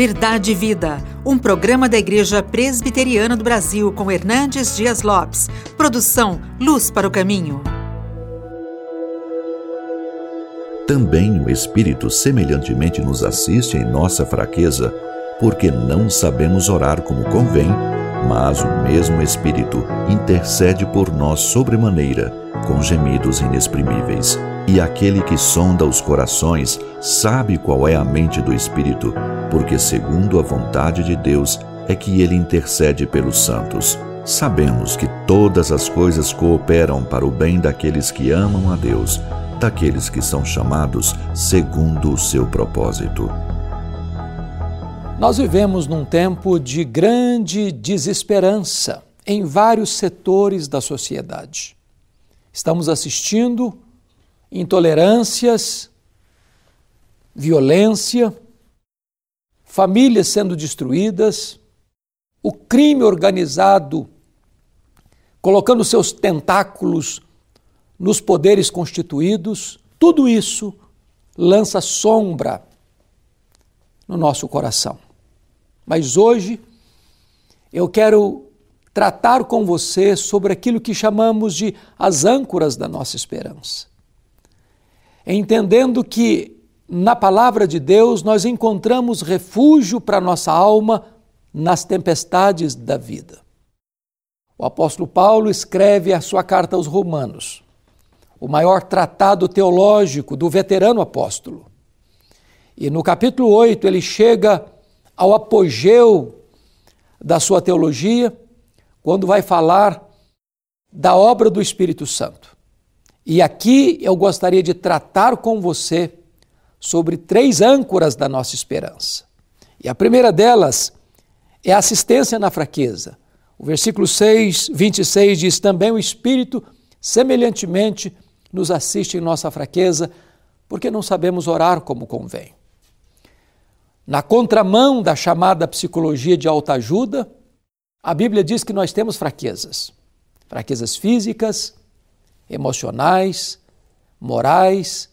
Verdade e Vida, um programa da Igreja Presbiteriana do Brasil com Hernandes Dias Lopes. Produção Luz para o Caminho. Também o Espírito semelhantemente nos assiste em nossa fraqueza, porque não sabemos orar como convém, mas o mesmo Espírito intercede por nós sobremaneira, com gemidos inexprimíveis. E aquele que sonda os corações sabe qual é a mente do Espírito, porque, segundo a vontade de Deus, é que ele intercede pelos santos. Sabemos que todas as coisas cooperam para o bem daqueles que amam a Deus, daqueles que são chamados segundo o seu propósito. Nós vivemos num tempo de grande desesperança em vários setores da sociedade. Estamos assistindo intolerâncias, violência, famílias sendo destruídas, o crime organizado colocando seus tentáculos nos poderes constituídos, tudo isso lança sombra no nosso coração. Mas hoje eu quero tratar com você sobre aquilo que chamamos de as âncoras da nossa esperança entendendo que na palavra de Deus nós encontramos refúgio para nossa alma nas tempestades da vida. O apóstolo Paulo escreve a sua carta aos Romanos, o maior tratado teológico do veterano apóstolo. E no capítulo 8 ele chega ao apogeu da sua teologia, quando vai falar da obra do Espírito Santo. E aqui eu gostaria de tratar com você sobre três âncoras da nossa esperança. E a primeira delas é a assistência na fraqueza. O versículo 6, 26 diz: Também o Espírito, semelhantemente, nos assiste em nossa fraqueza, porque não sabemos orar como convém. Na contramão da chamada psicologia de autoajuda, a Bíblia diz que nós temos fraquezas. Fraquezas físicas, emocionais, morais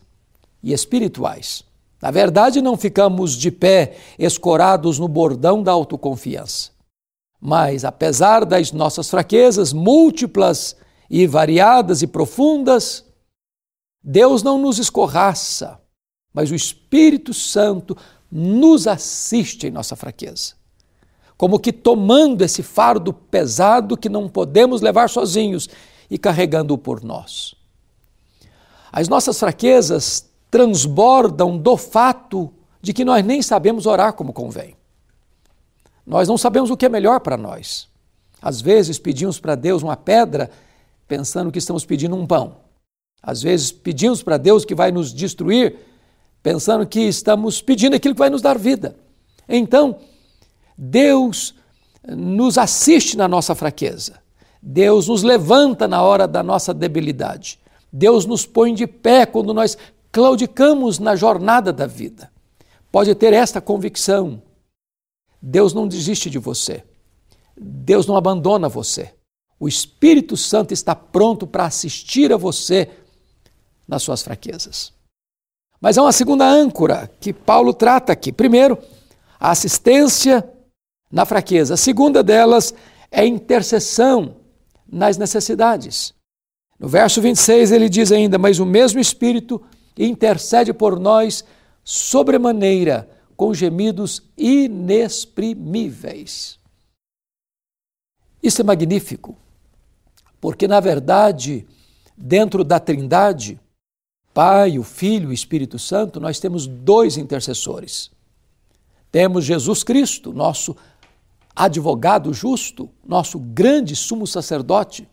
e espirituais. Na verdade, não ficamos de pé escorados no bordão da autoconfiança. Mas, apesar das nossas fraquezas múltiplas e variadas e profundas, Deus não nos escorraça, mas o Espírito Santo nos assiste em nossa fraqueza. Como que tomando esse fardo pesado que não podemos levar sozinhos e carregando-o por nós. As nossas fraquezas transbordam do fato de que nós nem sabemos orar como convém. Nós não sabemos o que é melhor para nós. Às vezes pedimos para Deus uma pedra pensando que estamos pedindo um pão. Às vezes pedimos para Deus que vai nos destruir pensando que estamos pedindo aquilo que vai nos dar vida. Então, Deus nos assiste na nossa fraqueza. Deus nos levanta na hora da nossa debilidade. Deus nos põe de pé quando nós claudicamos na jornada da vida. Pode ter esta convicção. Deus não desiste de você. Deus não abandona você. O Espírito Santo está pronto para assistir a você nas suas fraquezas. Mas há uma segunda âncora que Paulo trata aqui. Primeiro, a assistência na fraqueza. A segunda delas é a intercessão nas necessidades. No verso 26 ele diz ainda: Mas o mesmo Espírito intercede por nós sobremaneira, com gemidos inexprimíveis. Isso é magnífico, porque na verdade, dentro da Trindade, Pai, o Filho e o Espírito Santo, nós temos dois intercessores. Temos Jesus Cristo, nosso advogado justo, nosso grande sumo sacerdote,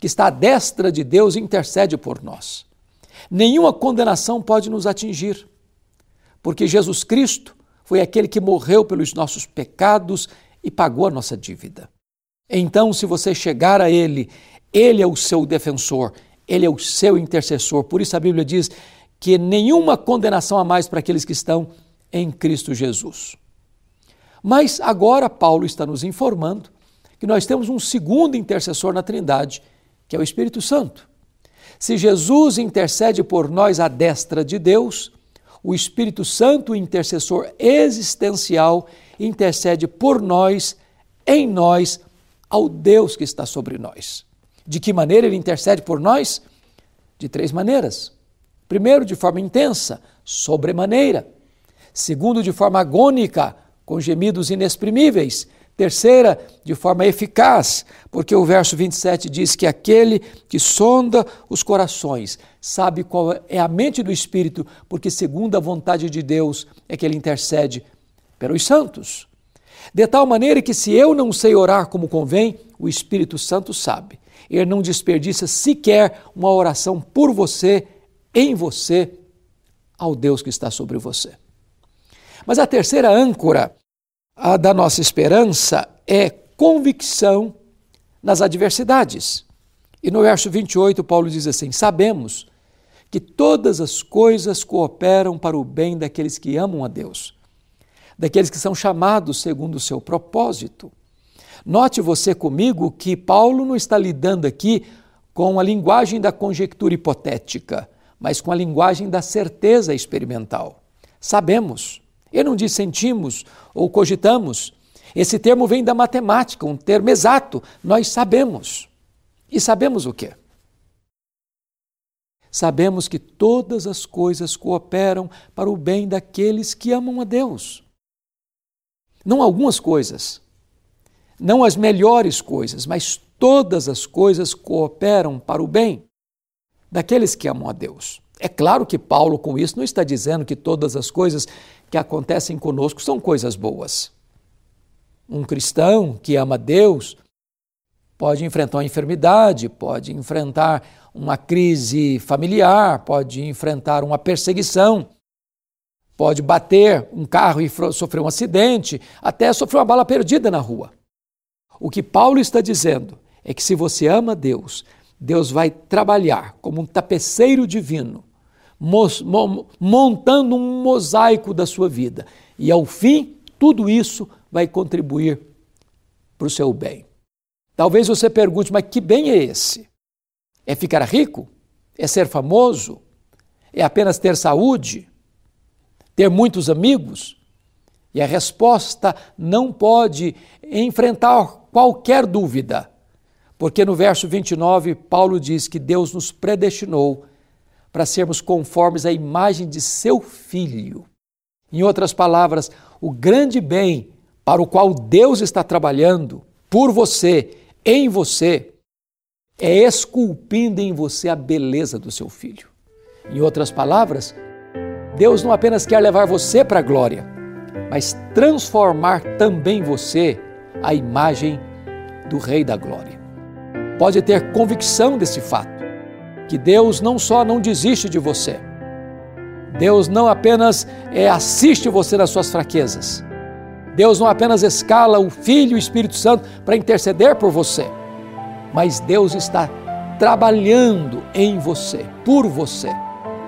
que está à destra de Deus e intercede por nós. Nenhuma condenação pode nos atingir, porque Jesus Cristo foi aquele que morreu pelos nossos pecados e pagou a nossa dívida. Então, se você chegar a Ele, Ele é o seu defensor, Ele é o seu intercessor. Por isso a Bíblia diz que nenhuma condenação há mais para aqueles que estão em Cristo Jesus. Mas agora Paulo está nos informando que nós temos um segundo intercessor na Trindade, que é o Espírito Santo. Se Jesus intercede por nós à destra de Deus, o Espírito Santo, o intercessor existencial, intercede por nós, em nós, ao Deus que está sobre nós. De que maneira ele intercede por nós? De três maneiras. Primeiro, de forma intensa, sobremaneira. Segundo, de forma agônica, com gemidos inexprimíveis. Terceira, de forma eficaz, porque o verso 27 diz que aquele que sonda os corações sabe qual é a mente do Espírito, porque, segundo a vontade de Deus, é que ele intercede pelos santos. De tal maneira que, se eu não sei orar como convém, o Espírito Santo sabe. Ele não desperdiça sequer uma oração por você, em você, ao Deus que está sobre você. Mas a terceira âncora a da nossa esperança é convicção nas adversidades. E no verso 28, Paulo diz assim: Sabemos que todas as coisas cooperam para o bem daqueles que amam a Deus, daqueles que são chamados segundo o seu propósito. Note você comigo que Paulo não está lidando aqui com a linguagem da conjectura hipotética, mas com a linguagem da certeza experimental. Sabemos. Ele não diz sentimos ou cogitamos. Esse termo vem da matemática, um termo exato. Nós sabemos. E sabemos o quê? Sabemos que todas as coisas cooperam para o bem daqueles que amam a Deus. Não algumas coisas, não as melhores coisas, mas todas as coisas cooperam para o bem daqueles que amam a Deus. É claro que Paulo, com isso, não está dizendo que todas as coisas que acontecem conosco são coisas boas. Um cristão que ama Deus pode enfrentar uma enfermidade, pode enfrentar uma crise familiar, pode enfrentar uma perseguição, pode bater um carro e sofrer um acidente, até sofrer uma bala perdida na rua. O que Paulo está dizendo é que se você ama Deus, Deus vai trabalhar como um tapeceiro divino, montando um mosaico da sua vida. E ao fim, tudo isso vai contribuir para o seu bem. Talvez você pergunte, mas que bem é esse? É ficar rico? É ser famoso? É apenas ter saúde? Ter muitos amigos? E a resposta não pode enfrentar qualquer dúvida. Porque no verso 29, Paulo diz que Deus nos predestinou para sermos conformes à imagem de seu filho. Em outras palavras, o grande bem para o qual Deus está trabalhando por você, em você, é esculpindo em você a beleza do seu filho. Em outras palavras, Deus não apenas quer levar você para a glória, mas transformar também você a imagem do Rei da Glória pode ter convicção desse fato, que Deus não só não desiste de você, Deus não apenas é, assiste você nas suas fraquezas, Deus não apenas escala o Filho e o Espírito Santo para interceder por você, mas Deus está trabalhando em você, por você,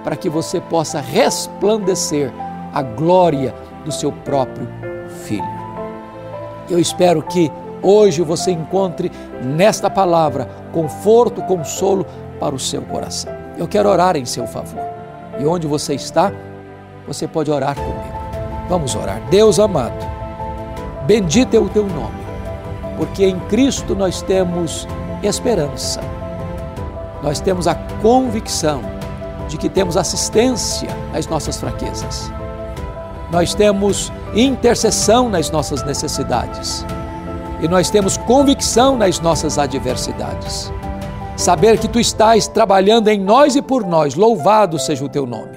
para que você possa resplandecer a glória do seu próprio Filho. Eu espero que hoje você encontre nesta palavra conforto, consolo para o seu coração. Eu quero orar em seu favor. E onde você está, você pode orar comigo. Vamos orar. Deus amado, bendito é o teu nome, porque em Cristo nós temos esperança. Nós temos a convicção de que temos assistência às nossas fraquezas. Nós temos intercessão nas nossas necessidades e nós temos convicção nas nossas adversidades. Saber que tu estás trabalhando em nós e por nós, louvado seja o teu nome.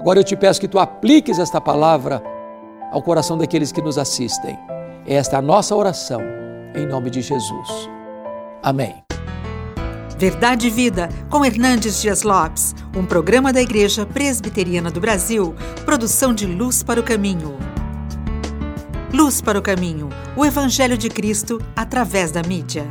Agora eu te peço que tu apliques esta palavra ao coração daqueles que nos assistem. Esta é a nossa oração, em nome de Jesus. Amém. Verdade e Vida, com Hernandes Dias Lopes, um programa da Igreja Presbiteriana do Brasil, produção de Luz para o Caminho. Luz para o Caminho, o Evangelho de Cristo através da mídia.